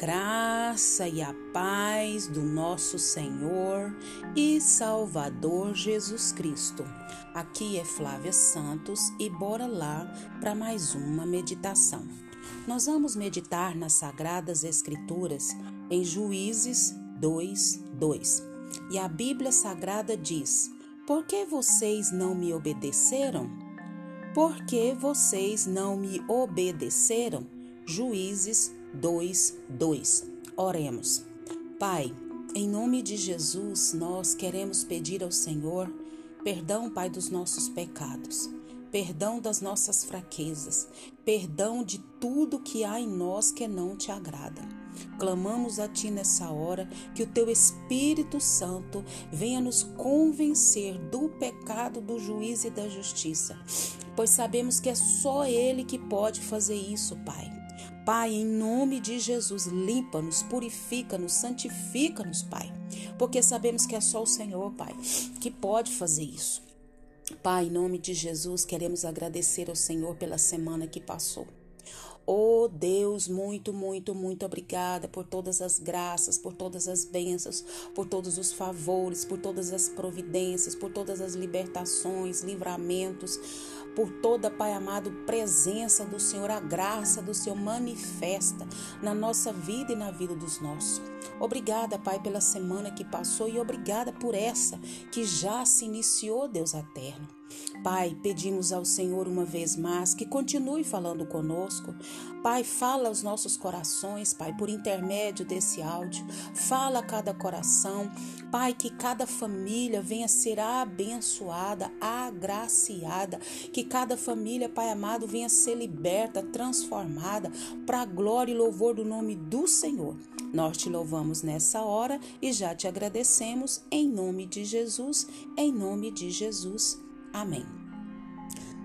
graça e a paz do nosso Senhor e Salvador Jesus Cristo. Aqui é Flávia Santos e bora lá para mais uma meditação. Nós vamos meditar nas Sagradas Escrituras em Juízes 2, 2. E a Bíblia Sagrada diz: Por que vocês não me obedeceram? Por que vocês não me obedeceram? Juízes 2, 2. Oremos. Pai, em nome de Jesus, nós queremos pedir ao Senhor perdão, Pai, dos nossos pecados, perdão das nossas fraquezas, perdão de tudo que há em nós que não te agrada. Clamamos a Ti nessa hora que o Teu Espírito Santo venha nos convencer do pecado, do juízo e da justiça, pois sabemos que é só Ele que pode fazer isso, Pai. Pai, em nome de Jesus, limpa-nos, purifica-nos, santifica-nos, Pai, porque sabemos que é só o Senhor, Pai, que pode fazer isso. Pai, em nome de Jesus, queremos agradecer ao Senhor pela semana que passou. Oh Deus, muito, muito, muito obrigada por todas as graças, por todas as bênçãos, por todos os favores, por todas as providências, por todas as libertações, livramentos, por toda, Pai amado, presença do Senhor, a graça do Senhor manifesta na nossa vida e na vida dos nossos. Obrigada, Pai, pela semana que passou e obrigada por essa que já se iniciou, Deus eterno. Pai, pedimos ao Senhor uma vez mais que continue falando conosco. Pai, fala aos nossos corações, Pai, por intermédio desse áudio. Fala a cada coração. Pai, que cada família venha ser abençoada, agraciada. Que cada família, Pai amado, venha ser liberta, transformada para a glória e louvor do nome do Senhor. Nós te louvamos nessa hora e já te agradecemos em nome de Jesus, em nome de Jesus. Amém.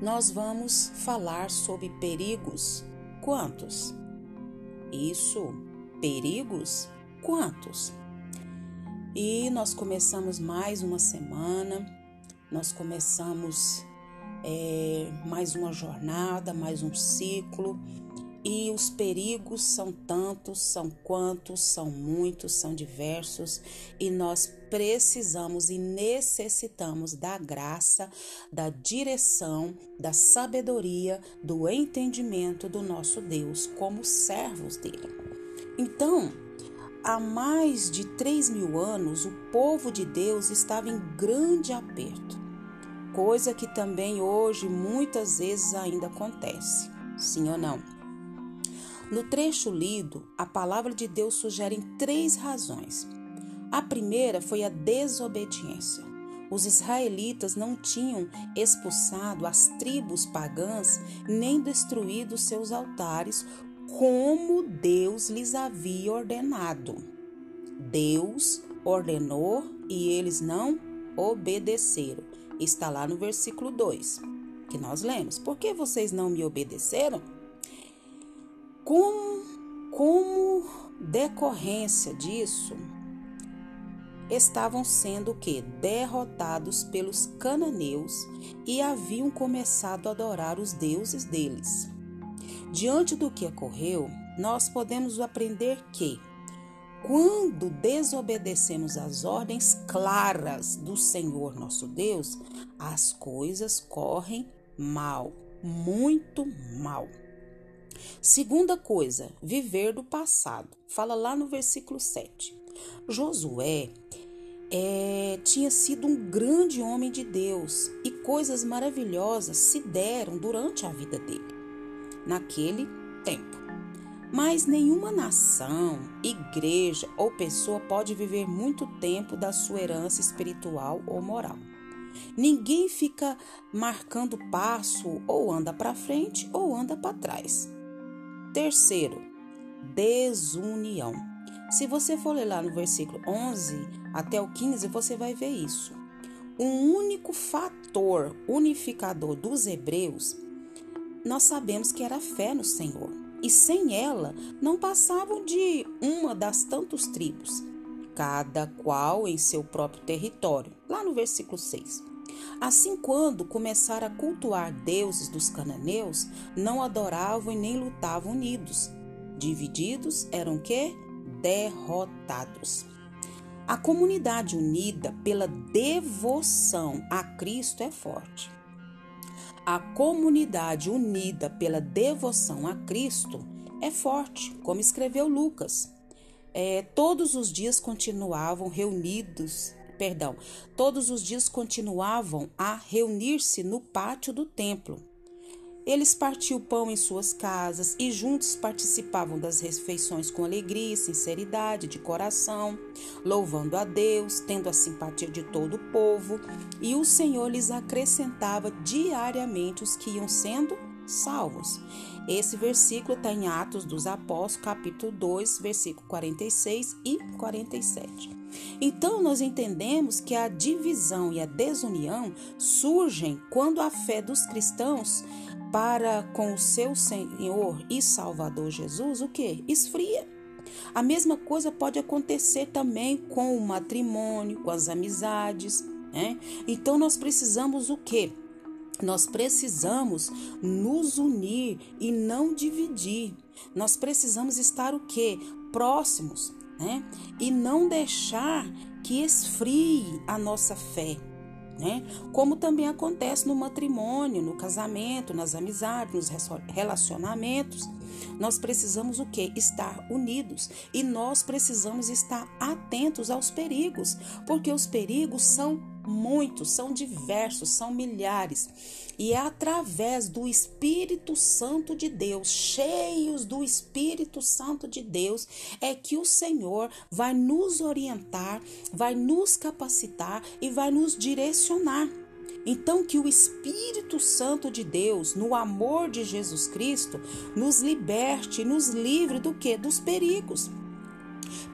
Nós vamos falar sobre perigos. Quantos? Isso, perigos? Quantos? E nós começamos mais uma semana, nós começamos é, mais uma jornada, mais um ciclo e os perigos são tantos, são quantos, são muitos, são diversos, e nós precisamos e necessitamos da graça, da direção, da sabedoria, do entendimento do nosso Deus como servos dele. Então, há mais de três mil anos, o povo de Deus estava em grande aperto, coisa que também hoje muitas vezes ainda acontece. Sim ou não? No trecho lido, a palavra de Deus sugere três razões. A primeira foi a desobediência. Os israelitas não tinham expulsado as tribos pagãs nem destruído seus altares como Deus lhes havia ordenado. Deus ordenou e eles não obedeceram. Está lá no versículo 2 que nós lemos. Por que vocês não me obedeceram? Como, como decorrência disso, estavam sendo que derrotados pelos cananeus e haviam começado a adorar os deuses deles. Diante do que ocorreu, nós podemos aprender que quando desobedecemos às ordens claras do Senhor nosso Deus, as coisas correm mal, muito mal. Segunda coisa, viver do passado. Fala lá no versículo 7. Josué é, tinha sido um grande homem de Deus e coisas maravilhosas se deram durante a vida dele, naquele tempo. Mas nenhuma nação, igreja ou pessoa pode viver muito tempo da sua herança espiritual ou moral. Ninguém fica marcando passo ou anda para frente ou anda para trás. Terceiro, desunião. Se você for ler lá no versículo 11 até o 15, você vai ver isso. Um único fator unificador dos hebreus, nós sabemos que era a fé no Senhor. E sem ela, não passavam de uma das tantas tribos, cada qual em seu próprio território. Lá no versículo 6. Assim, quando começaram a cultuar deuses dos cananeus, não adoravam e nem lutavam unidos. Divididos eram que? Derrotados. A comunidade unida pela devoção a Cristo é forte. A comunidade unida pela devoção a Cristo é forte, como escreveu Lucas. É, todos os dias continuavam reunidos, perdão, todos os dias continuavam a reunir-se no pátio do templo eles partiam o pão em suas casas e juntos participavam das refeições com alegria sinceridade de coração, louvando a Deus, tendo a simpatia de todo o povo, e o Senhor lhes acrescentava diariamente os que iam sendo salvos. Esse versículo está em Atos dos Apóstolos, capítulo 2, versículo 46 e 47. Então, nós entendemos que a divisão e a desunião surgem quando a fé dos cristãos para com o seu Senhor e Salvador Jesus, o que? Esfria. A mesma coisa pode acontecer também com o matrimônio, com as amizades, né? Então nós precisamos o que? Nós precisamos nos unir e não dividir. Nós precisamos estar o que? Próximos, né? E não deixar que esfrie a nossa fé né? Como também acontece no matrimônio, no casamento, nas amizades, nos relacionamentos. Nós precisamos o que? Estar unidos e nós precisamos estar atentos aos perigos, porque os perigos são muitos, são diversos, são milhares. E é através do Espírito Santo de Deus, cheios do Espírito Santo de Deus, é que o Senhor vai nos orientar, vai nos capacitar e vai nos direcionar. Então, que o Espírito Santo de Deus, no amor de Jesus Cristo, nos liberte, nos livre do que? Dos perigos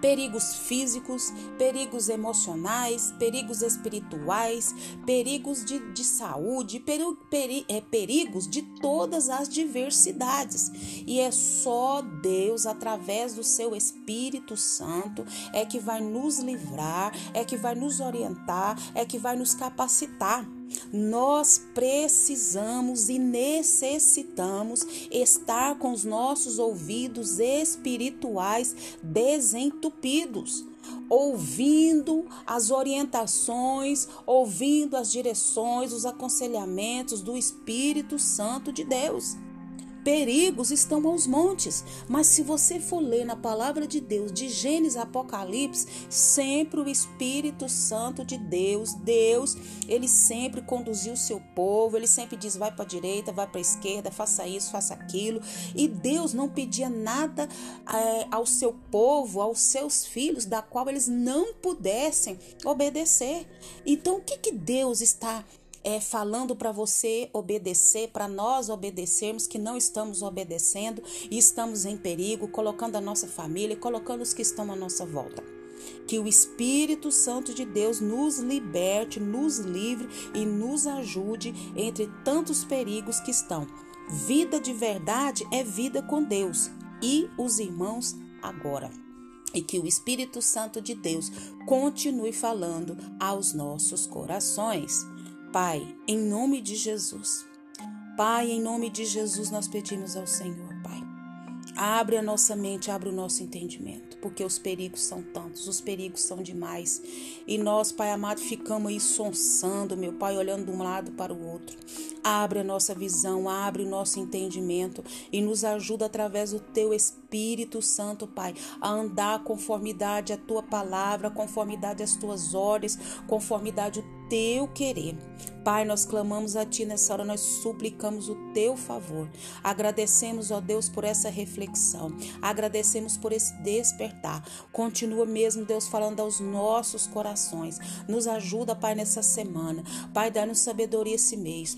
perigos físicos, perigos emocionais, perigos espirituais, perigos de, de saúde, peri, peri, é, perigos de todas as diversidades. E é só Deus, através do seu Espírito Santo, é que vai nos livrar, é que vai nos orientar, é que vai nos capacitar. Nós precisamos e necessitamos estar com os nossos ouvidos espirituais desentupidos, ouvindo as orientações, ouvindo as direções, os aconselhamentos do Espírito Santo de Deus. Perigos estão aos montes, mas se você for ler na palavra de Deus, de Gênesis a Apocalipse, sempre o Espírito Santo de Deus, Deus, ele sempre conduziu o seu povo, ele sempre diz: vai para a direita, vai para a esquerda, faça isso, faça aquilo. E Deus não pedia nada é, ao seu povo, aos seus filhos, da qual eles não pudessem obedecer. Então, o que, que Deus está é, falando para você obedecer, para nós obedecermos, que não estamos obedecendo e estamos em perigo, colocando a nossa família, colocando os que estão à nossa volta. Que o Espírito Santo de Deus nos liberte, nos livre e nos ajude entre tantos perigos que estão. Vida de verdade é vida com Deus e os irmãos agora e que o Espírito Santo de Deus continue falando aos nossos corações. Pai, em nome de Jesus. Pai, em nome de Jesus, nós pedimos ao Senhor, Pai. Abre a nossa mente, abre o nosso entendimento, porque os perigos são tantos, os perigos são demais. E nós, Pai amado, ficamos aí sonsando, meu Pai, olhando de um lado para o outro. Abre a nossa visão, abre o nosso entendimento e nos ajuda através do teu Espírito Santo, Pai, a andar conformidade à tua palavra, conformidade às tuas ordens, conformidade ao teu querer. Pai, nós clamamos a Ti nessa hora, nós suplicamos o Teu favor. Agradecemos, ó Deus, por essa reflexão. Agradecemos por esse despertar. Continua mesmo, Deus, falando aos nossos corações. Nos ajuda, Pai, nessa semana. Pai, dá-nos sabedoria esse mês,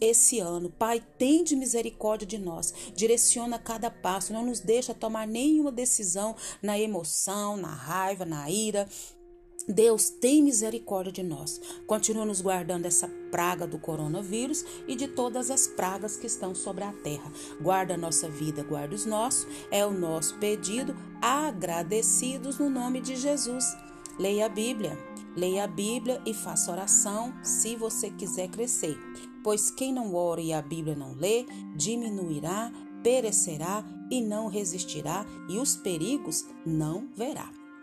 esse ano. Pai, tem de misericórdia de nós. Direciona cada passo. Não nos deixa tomar nenhuma decisão na emoção, na raiva, na ira Deus tem misericórdia de nós. Continua nos guardando essa praga do coronavírus e de todas as pragas que estão sobre a terra. Guarda a nossa vida, guarda os nossos. É o nosso pedido, agradecidos no nome de Jesus. Leia a Bíblia. Leia a Bíblia e faça oração se você quiser crescer. Pois quem não ora e a Bíblia não lê, diminuirá perecerá e não resistirá, e os perigos não verá.